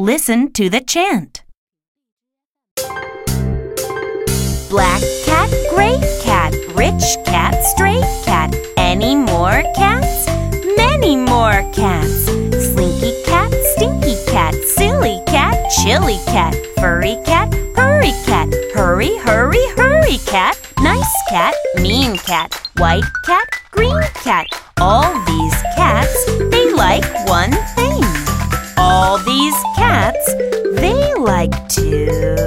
Listen to the chant. Black cat, gray cat, rich cat, stray cat. Any more cats? Many more cats. Slinky cat, stinky cat, silly cat, chilly cat, furry cat, hurry cat, hurry, hurry, hurry cat, nice cat, mean cat, white cat, green cat. All these cats, they like to.